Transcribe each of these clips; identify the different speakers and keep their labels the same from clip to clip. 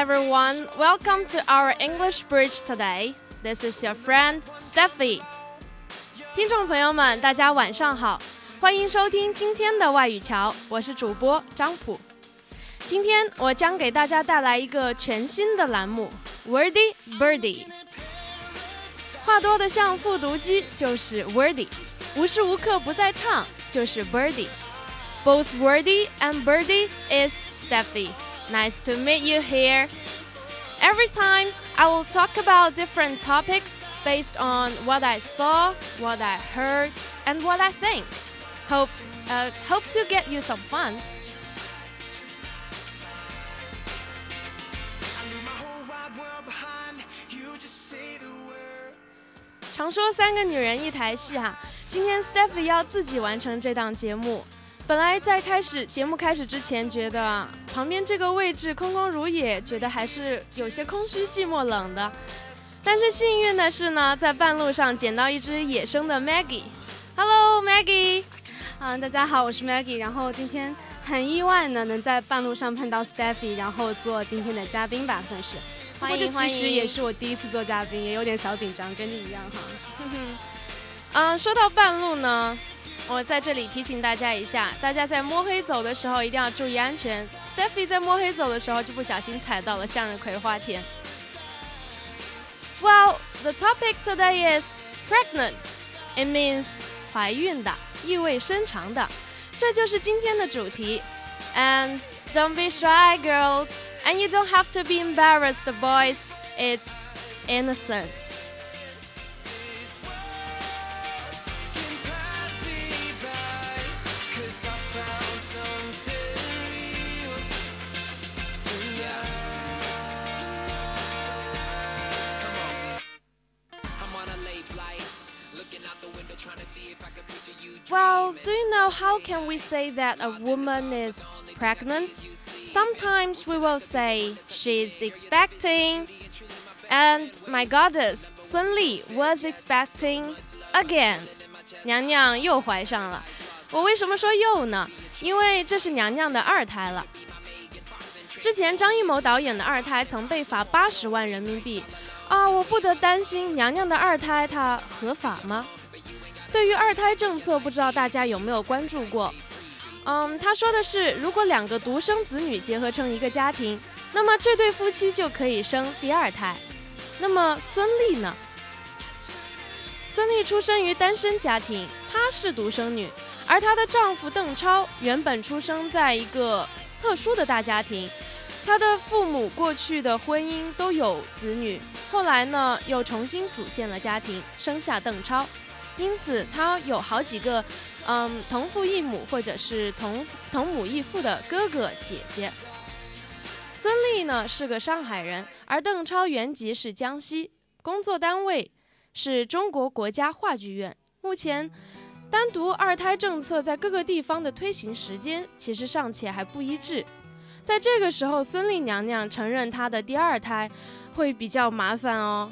Speaker 1: everyone. Welcome to our English Bridge today. This is your friend Steffi. 听众朋友们，大家晚上好，欢迎收听今天的外语桥，我是主播张普。今天我将给大家带来一个全新的栏目 Wordy Birdy。话多的像复读机就是 Wordy，无时无刻不在唱就是 Birdy。Both Wordy and Birdy is Steffi. Nice to meet you here. Every time I will talk about different topics based on what I saw, what I heard, and what I think. Hope uh, hope to get you some fun. 常说三个女人一台戏哈，今天 Steffi 要自己完成这档节目。 本来在开始节目开始之前，觉得旁边这个位置空空如也，觉得还是有些空虚、寂寞、冷的。但是幸运的是呢，在半路上捡到一只野生的 Maggie。Hello Maggie，
Speaker 2: 嗯，大家好，我是 Maggie。然后今天很意外呢，能在半路上碰到 Steffi，然后做今天的嘉宾吧，算是。
Speaker 1: 欢迎欢迎。
Speaker 2: 其实也是我第一次做嘉宾，也有点小紧张，跟你一样哈。
Speaker 1: 嗯，说到半路呢。我在这里提醒大家一下，大家在摸黑走的时候一定要注意安全。Steffi 在摸黑走的时候就不小心踩到了向日葵花田。Well, the topic today is pregnant. It means 怀孕的，意味深长的，这就是今天的主题。And don't be shy, girls, and you don't have to be embarrassed, boys. It's innocent. how can we say that a woman is pregnant? Sometimes we will say she's expecting. And my goddess, Sun Li was expecting again. 娘娘又怀上了。我为什么说又呢？因为这是娘娘的二胎了。之前张艺谋导演的二胎曾被罚八十万人民币啊！我不得担心娘娘的二胎它合法吗？ 对于二胎政策，不知道大家有没有关注过？嗯，他说的是，如果两个独生子女结合成一个家庭，那么这对夫妻就可以生第二胎。那么孙俪呢？孙俪出生于单身家庭，她是独生女，而她的丈夫邓超原本出生在一个特殊的大家庭，他的父母过去的婚姻都有子女，后来呢又重新组建了家庭，生下邓超。因此，他有好几个，嗯，同父异母或者是同同母异父的哥哥姐姐。孙俪呢是个上海人，而邓超原籍是江西，工作单位是中国国家话剧院。目前，单独二胎政策在各个地方的推行时间其实尚且还不一致。在这个时候，孙俪娘娘承认她的第二胎会比较麻烦哦。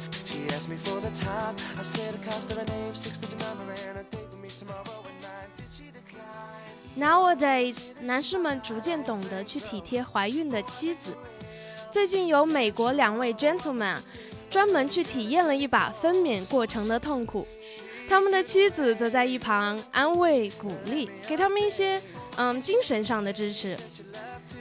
Speaker 1: Nowadays，男士们逐渐懂得去体贴怀孕的妻子。最近有美国两位 gentlemen 专门去体验了一把分娩过程的痛苦，他们的妻子则在一旁安慰鼓励，给他们一些嗯精神上的支持。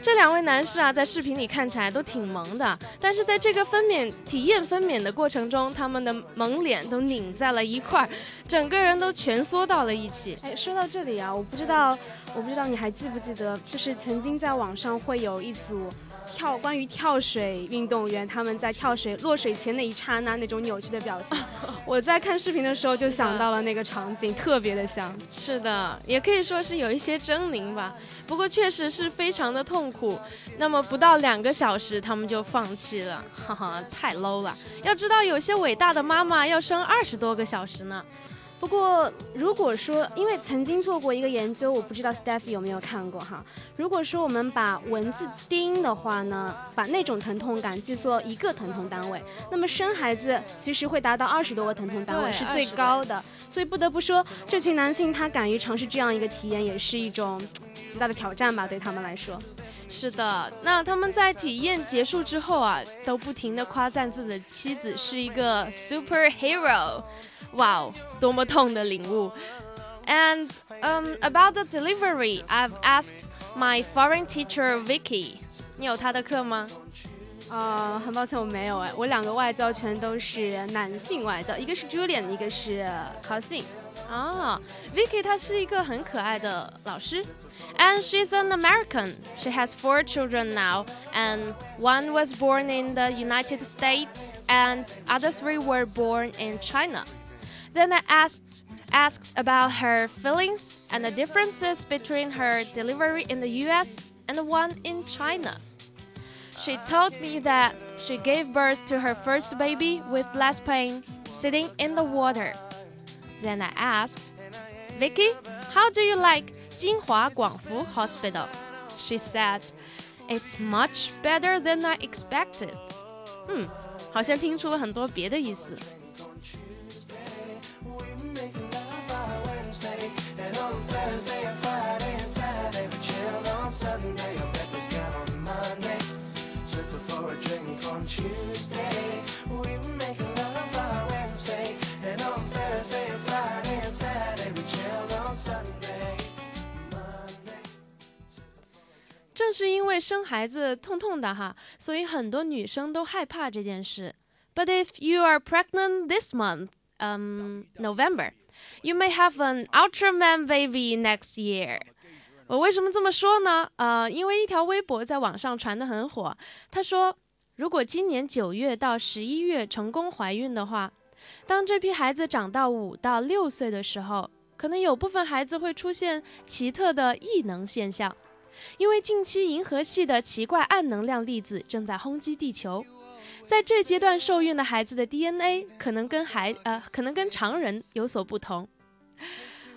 Speaker 1: 这两位男士啊，在视频里看起来都挺萌的，但是在这个分娩体验分娩的过程中，他们的萌脸都拧在了一块儿，整个人都蜷缩到了一起。
Speaker 2: 哎，说到这里啊，我不知道，我不知道你还记不记得，就是曾经在网上会有一组，跳关于跳水运动员他们在跳水落水前那一刹那那种扭曲的表情，我在看视频的时候就想到了那个场景，特别的像。
Speaker 1: 是的，也可以说是有一些狰狞吧。不过确实是非常的痛苦。那么不到两个小时，他们就放弃了，哈哈，太 low 了。要知道，有些伟大的妈妈要生二十多个小时呢。
Speaker 2: 不过，如果说，因为曾经做过一个研究，我不知道 Stephy 有没有看过哈。如果说我们把蚊子叮的话呢，把那种疼痛感记作一个疼痛单位，那么生孩子其实会达到二十多个疼痛单位，是最高的。所以不得不说，这群男性他敢于尝试这样一个体验，也是一种极大的挑战吧，对他们来说。
Speaker 1: 是的，那他们在体验结束之后啊，都不停的夸赞自己的妻子是一个 superhero。Wow，多么痛的领悟！And um about the delivery, I've asked my foreign teacher Vicky，你有他的课吗？
Speaker 2: 啊，很抱歉我没有哎，我两个外教全都是男性外教，一个是 Julian，一个是 Cousin。
Speaker 1: 啊，Vicky 她是一个很可爱的老师，and she's an American. She has four children now, and one was born in the United States, and other three were born in China. Then I asked asked about her feelings and the differences between her delivery in the US and the one in China. She told me that she gave birth to her first baby with less pain sitting in the water. Then I asked, Vicky, how do you like Jinhua Guangfu Hospital? She said, It's much better than I expected. 嗯，好像听出了很多别的意思。 正是因为生孩子痛痛的哈，所以很多女生都害怕这件事。But if you are pregnant this month, um, November, you may have an Ultraman baby next year. 我为什么这么说呢？呃，因为一条微博在网上传得很火。他说，如果今年九月到十一月成功怀孕的话，当这批孩子长到五到六岁的时候，可能有部分孩子会出现奇特的异能现象。因为近期银河系的奇怪暗能量粒子正在轰击地球，在这阶段受孕的孩子的 DNA 可能跟孩呃可能跟常人有所不同。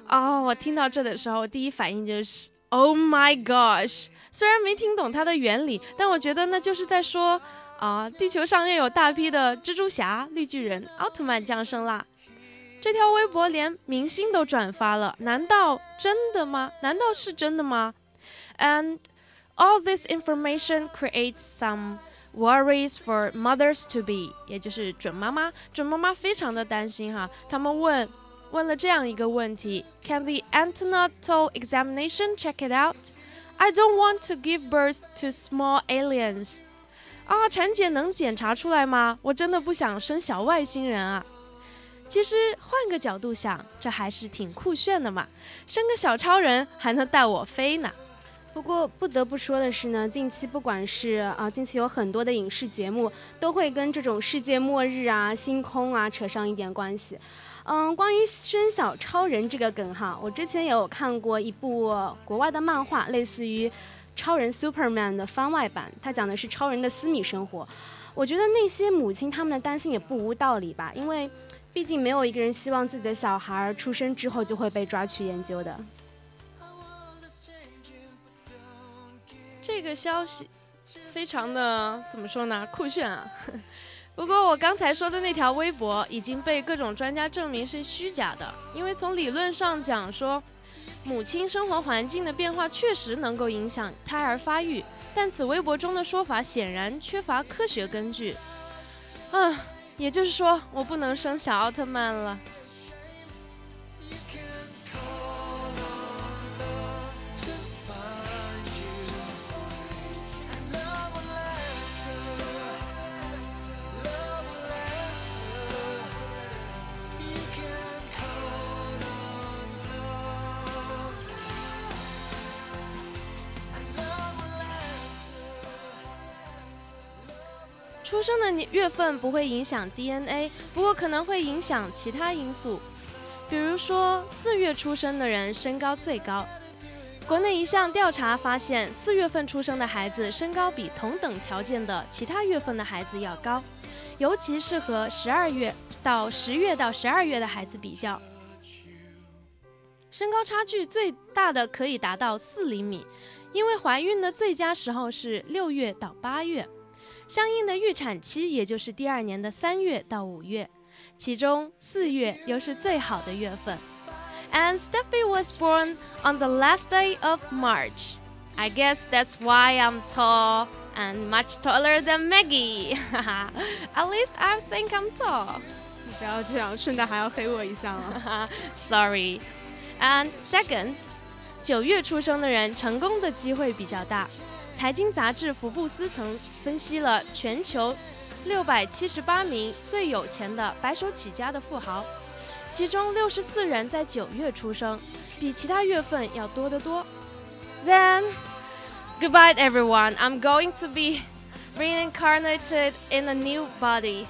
Speaker 1: 哦，我听到这的时候，第一反应就是 Oh my gosh！虽然没听懂它的原理，但我觉得那就是在说啊，地球上又有大批的蜘蛛侠、绿巨人、奥特曼降生啦。这条微博连明星都转发了，难道真的吗？难道是真的吗 ？And all this information creates some worries for mothers to be，也就是准妈妈。准妈妈非常的担心哈，他们问问了这样一个问题：Can the antenatal examination check it out? I don't want to give birth to small aliens. 啊，产检能检查出来吗？我真的不想生小外星人啊。其实换个角度想，这还是挺酷炫的嘛，生个小超人还能带我飞呢。
Speaker 2: 不过不得不说的是呢，近期不管是啊，近期有很多的影视节目都会跟这种世界末日啊、星空啊扯上一点关系。嗯，关于生小超人这个梗哈，我之前也有看过一部国外的漫画，类似于超人 Superman 的番外版，它讲的是超人的私密生活。我觉得那些母亲他们的担心也不无道理吧，因为毕竟没有一个人希望自己的小孩出生之后就会被抓去研究的。
Speaker 1: 这个消息非常的怎么说呢？酷炫啊！不过我刚才说的那条微博已经被各种专家证明是虚假的，因为从理论上讲说，母亲生活环境的变化确实能够影响胎儿发育，但此微博中的说法显然缺乏科学根据。嗯，也就是说，我不能生小奥特曼了。出生的年月份不会影响 DNA，不过可能会影响其他因素，比如说四月出生的人身高最高。国内一项调查发现，四月份出生的孩子身高比同等条件的其他月份的孩子要高，尤其适合十二月到十月到十二月的孩子比较。身高差距最大的可以达到四厘米，因为怀孕的最佳时候是六月到八月，相应的预产期也就是第二年的三月到五月，其中四月又是最好的月份。And Steffi was born on the last day of March. I guess that's why I'm tall and much taller than Maggie. At least I think I'm tall.
Speaker 2: 不要这样，顺带还要黑我一下了。
Speaker 1: Sorry. And second，九月出生的人成功的机会比较大。 财经杂志福布斯曾分析了全球六百七十八名最有钱的白手起家的富豪，其中六十四人在九月出生，比其他月份要多得多。Then goodbye everyone. I'm going to be reincarnated in a new body.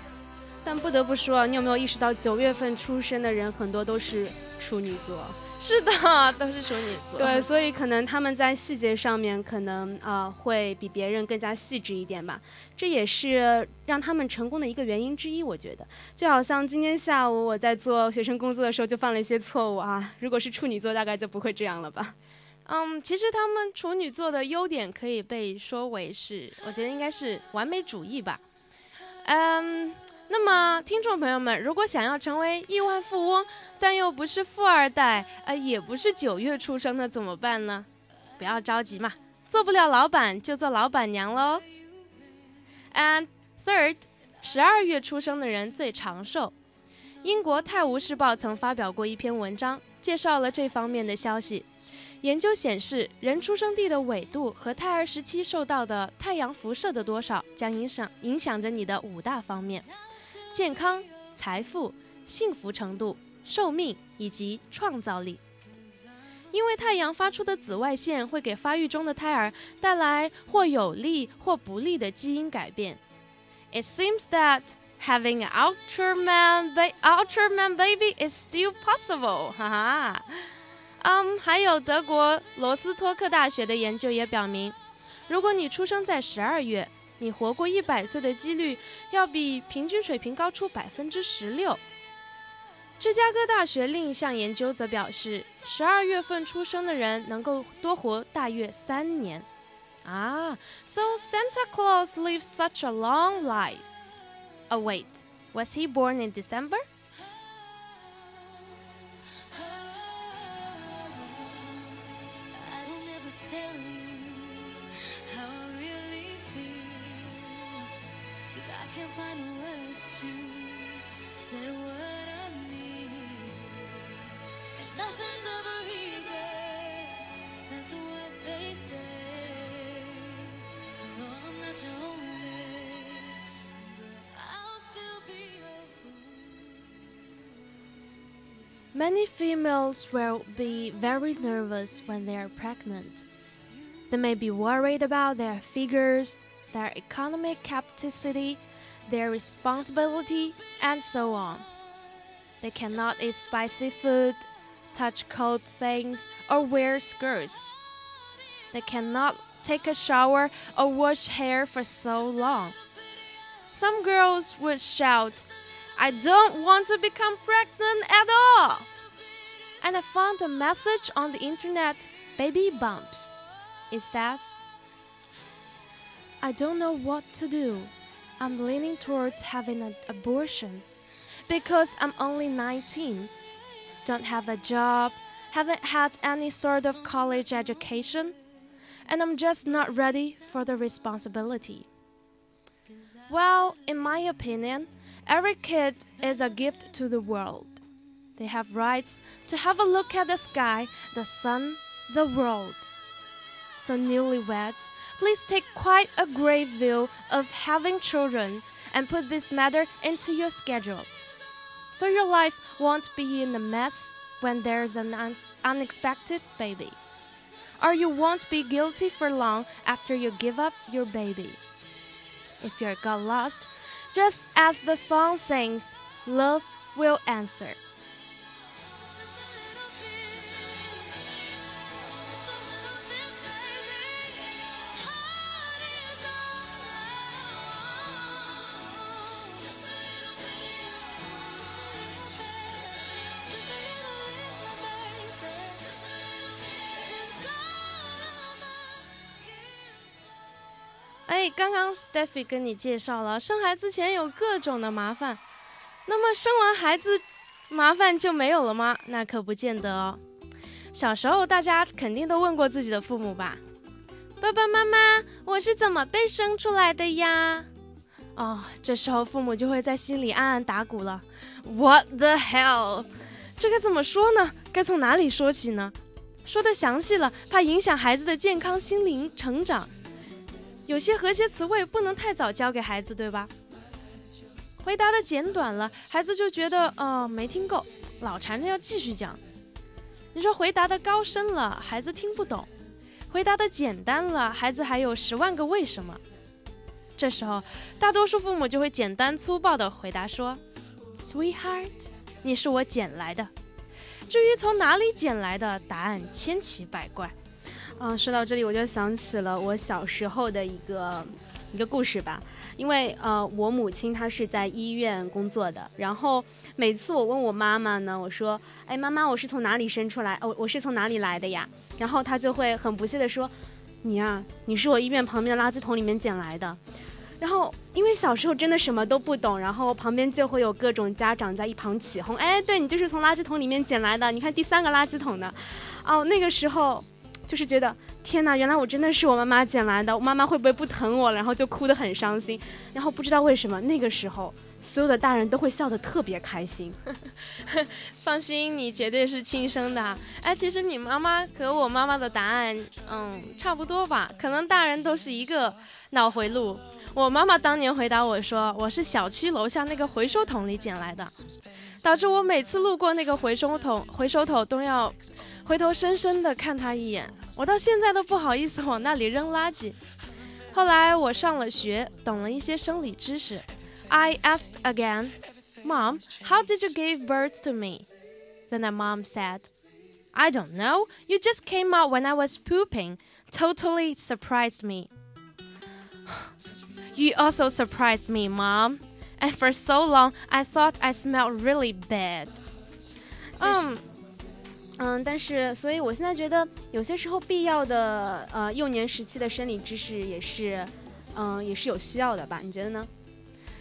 Speaker 2: 但不得不说，你有没有意识到九月份出生的人很多都是处女座？
Speaker 1: 是的，都是处女座。
Speaker 2: 对，所以可能他们在细节上面可能啊会比别人更加细致一点吧。这也是让他们成功的一个原因之一，我觉得。就好像今天下午我在做学生工作的时候就犯了一些错误啊。如果是处女座，大概就不会这样了吧。
Speaker 1: 嗯，其实他们处女座的优点可以被说为是，我觉得应该是完美主义吧。嗯。那么，听众朋友们，如果想要成为亿万富翁，但又不是富二代，呃，也不是九月出生的，怎么办呢？不要着急嘛，做不了老板就做老板娘喽。And third，十二月出生的人最长寿。英国《泰晤士报》曾发表过一篇文章，介绍了这方面的消息。研究显示，人出生地的纬度和胎儿时期受到的太阳辐射的多少，将影响影响着你的五大方面。健康、财富、幸福程度、寿命以及创造力。因为太阳发出的紫外线会给发育中的胎儿带来或有利或不利的基因改变。It seems that having an Ultraman, Ultraman baby is still possible. 哈哈。嗯，还有德国罗斯托克大学的研究也表明，如果你出生在十二月。你活过一百岁的几率要比平均水平高出百分之十六。芝加哥大学另一项研究则表示，十二月份出生的人能够多活大约三年。啊，So Santa Claus lives such a long life. Oh wait, was he born in December?
Speaker 3: words to say what I mean. And nothing's ever easy. That's what they say. I'm not your only.
Speaker 1: Many females will be very nervous when they are pregnant. They may be worried about their figures, their economic capacity, their responsibility, and so on. They cannot eat spicy food, touch cold things, or wear skirts. They cannot take a shower or wash hair for so long. Some girls would shout, I don't want to become pregnant at all. And I found a message on the internet, baby bumps. It says, I don't know what to do. I'm leaning towards having an abortion because I'm only 19, don't have a job, haven't had any sort of college education, and I'm just not ready for the responsibility. Well, in my opinion, every kid is a gift to the world. They have rights to have a look at the sky, the sun, the world. So, newlyweds, please take quite a grave view of having children and put this matter into your schedule. So your life won't be in a mess when there's an un unexpected baby. Or you won't be guilty for long after you give up your baby. If you're got lost, Just as the song sings, love will answer. 刚刚 Stephy 跟你介绍了，生孩子前有各种的麻烦，那么生完孩子，麻烦就没有了吗？那可不见得哦。小时候大家肯定都问过自己的父母吧：“爸爸妈妈，我是怎么被生出来的呀？”哦，这时候父母就会在心里暗暗打鼓了：“What the hell？这该怎么说呢？该从哪里说起呢？说的详细了，怕影响孩子的健康、心灵成长。”有些和谐词汇不能太早教给孩子，对吧？回答的简短了，孩子就觉得呃没听够，老缠着要继续讲。你说回答的高深了，孩子听不懂；回答的简单了，孩子还有十万个为什么。这时候，大多数父母就会简单粗暴的回答说：“Sweetheart，你是我捡来的。”至于从哪里捡来的，答案千奇百怪。
Speaker 2: 嗯，说到这里，我就想起了我小时候的一个一个故事吧。因为呃，我母亲她是在医院工作的，然后每次我问我妈妈呢，我说：“哎，妈妈，我是从哪里生出来？哦，我是从哪里来的呀？”然后她就会很不屑地说：“你呀，你是我医院旁边的垃圾桶里面捡来的。”然后因为小时候真的什么都不懂，然后旁边就会有各种家长在一旁起哄：“哎，对你就是从垃圾桶里面捡来的，你看第三个垃圾桶呢。”哦，那个时候。就是觉得天哪，原来我真的是我妈妈捡来的，我妈妈会不会不疼我了？然后就哭得很伤心。然后不知道为什么那个时候，所有的大人都会笑得特别开心。
Speaker 1: 放心，你绝对是亲生的。哎，其实你妈妈和我妈妈的答案，嗯，差不多吧？可能大人都是一个脑回路。我妈妈当年回答我说：“我是小区楼下那个回收桶里捡来的。”导致我每次路过那个回收桶，回收桶都要回头深深的看他一眼。我到现在都不好意思往那里扔垃圾。后来我上了学，懂了一些生理知识。I asked again, Mom, how did you give birth to me? Then my mom said, I don't know. You just came out when I was pooping. Totally surprised me. you also surprised me, Mom. And for so long, I thought I smelled really bad.
Speaker 2: 嗯 嗯，但是，所以我现在觉得有些时候必要的呃幼年时期的生理知识也是，嗯，也是有需要的吧？你觉得呢？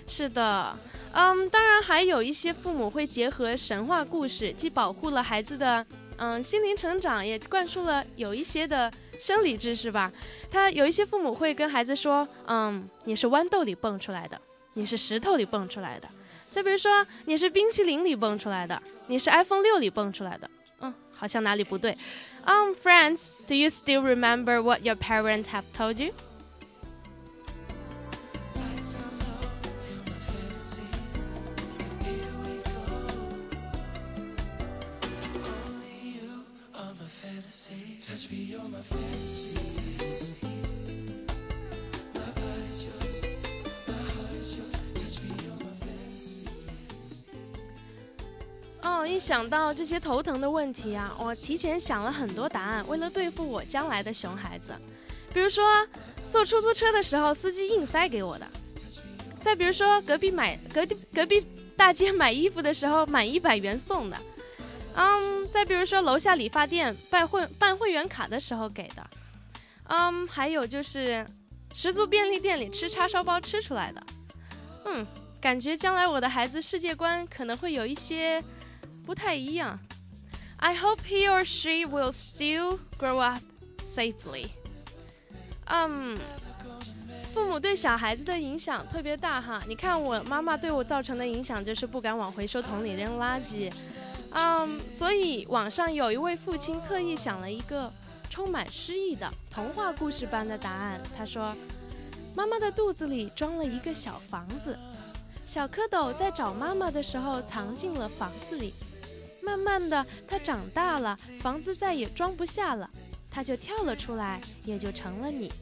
Speaker 1: 是的，嗯，当然还有一些父母会结合神话故事，既保护了孩子的嗯心灵成长，也灌输了有一些的生理知识吧。他有一些父母会跟孩子说，嗯，你是豌豆里蹦出来的。你是石头里蹦出来的，再比如说你是冰淇淋里蹦出来的，你是 iPhone 六里蹦出来的，好像哪里不对。Um, friends, do you still remember what your parents have told you? 一想到这些头疼的问题啊，我提前想了很多答案，为了对付我将来的熊孩子。比如说，坐出租车的时候，司机硬塞给我的；再比如说，隔壁买隔壁隔壁大街买衣服的时候，满一百元送的；嗯，再比如说，楼下理发店办会办会员卡的时候给的；嗯，还有就是十足便利店里吃叉烧包吃出来的。嗯，感觉将来我的孩子世界观可能会有一些。不太一样。I hope he or she will still grow up safely. 嗯，父母对小孩子的影响特别大哈。你看我妈妈对我造成的影响就是不敢往回收桶里扔垃圾。嗯，所以网上有一位父亲特意想了一个充满诗意的童话故事般的答案。他说：“妈妈的肚子里装了一个小房子，小蝌蚪在找妈妈的时候藏进了房子里。”慢慢的，他长大了，房子再也装不下了，他就跳了出来，也就成了你。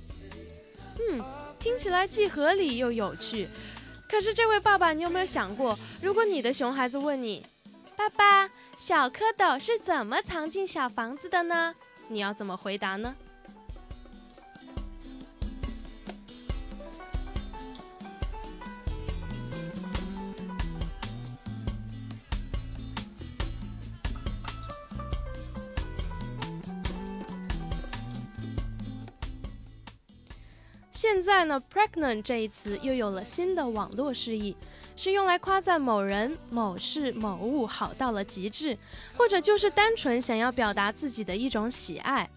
Speaker 1: 嗯，听起来既合理又有趣。可是这位爸爸，你有没有想过，如果你的熊孩子问你，爸爸，小蝌蚪是怎么藏进小房子的呢？你要怎么回答呢？现在呢，pregnant 这一词又有了新的网络释义，是用来夸赞某人、某事、某物好到了极致，或者就是单纯想要表达自己的一种喜爱。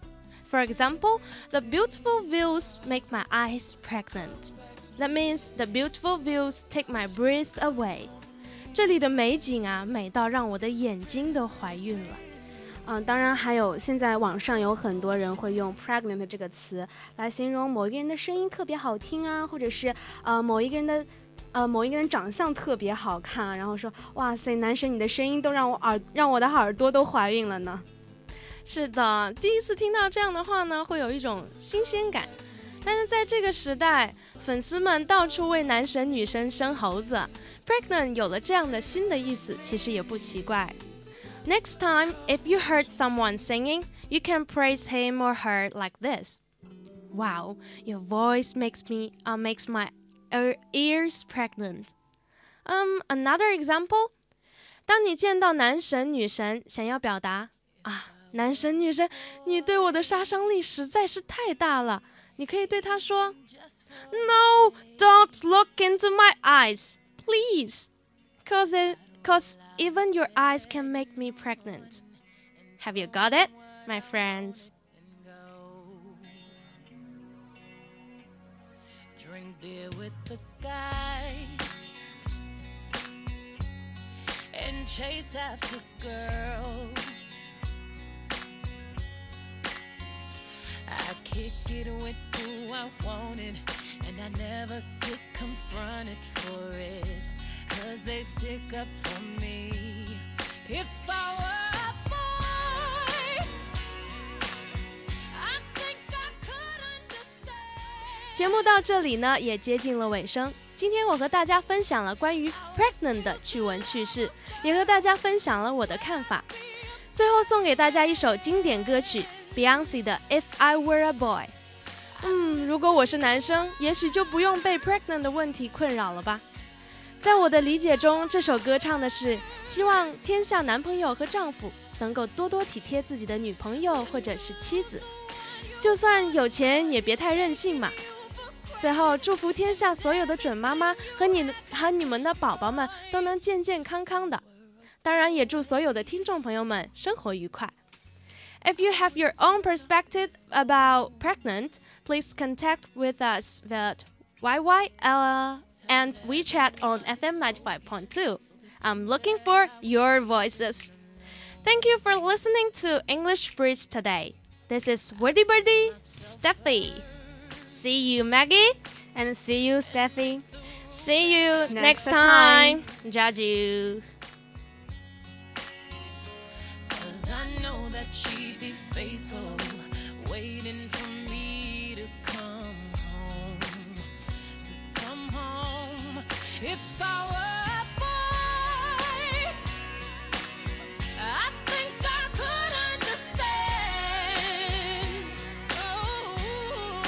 Speaker 1: For example, the beautiful views make my eyes pregnant. That means the beautiful views take my breath away. 这里的美景啊，美到让我的眼睛都怀孕了。
Speaker 2: 嗯，当然还有，现在网上有很多人会用 pregnant 这个词来形容某一个人的声音特别好听啊，或者是呃某一个人的呃某一个人长相特别好看，然后说哇塞，男神你的声音都让我耳让我的耳朵都怀孕了呢。
Speaker 1: 是的，第一次听到这样的话呢，会有一种新鲜感。但是在这个时代，粉丝们到处为男神女神生猴子，pregnant 有了这样的新的意思，其实也不奇怪。Next time, if you heard someone singing, you can praise him or her like this. Wow, your voice makes me uh, makes my ears pregnant. Um, another example. 当你见到男神女神，想要表达啊，男神女神，你对我的杀伤力实在是太大了。你可以对他说，No, don't look into my eyes, please, cause it Cause even your eyes can make me pregnant. Have you got it, my friends? Drink beer with the guys and chase after girls. I kick it with who I wanted, and I never get confronted for it. As they stick up for me. If I were a boy, 节目到这里呢，也接近了尾声。今天我和大家分享了关于 pregnant 的趣闻趣事，也和大家分享了我的看法。最后送给大家一首经典歌曲 Beyonce 的 If I Were a Boy。嗯，如果我是男生，也许就不用被 pregnant 的问题困扰了吧。在我的理解中，这首歌唱的是希望天下男朋友和丈夫能够多多体贴自己的女朋友或者是妻子，就算有钱也别太任性嘛。最后，祝福天下所有的准妈妈和你和你们的宝宝们都能健健康康的，当然也祝所有的听众朋友们生活愉快。If you have your own perspective about pregnant, please contact with us via YY uh, and WeChat on FM 95.2. I'm looking for your voices. Thank you for listening to English Bridge today. This is Wordy Birdie Steffi. See you, Maggie.
Speaker 2: And see you, Steffi.
Speaker 1: See you next, next time. time. Jaju.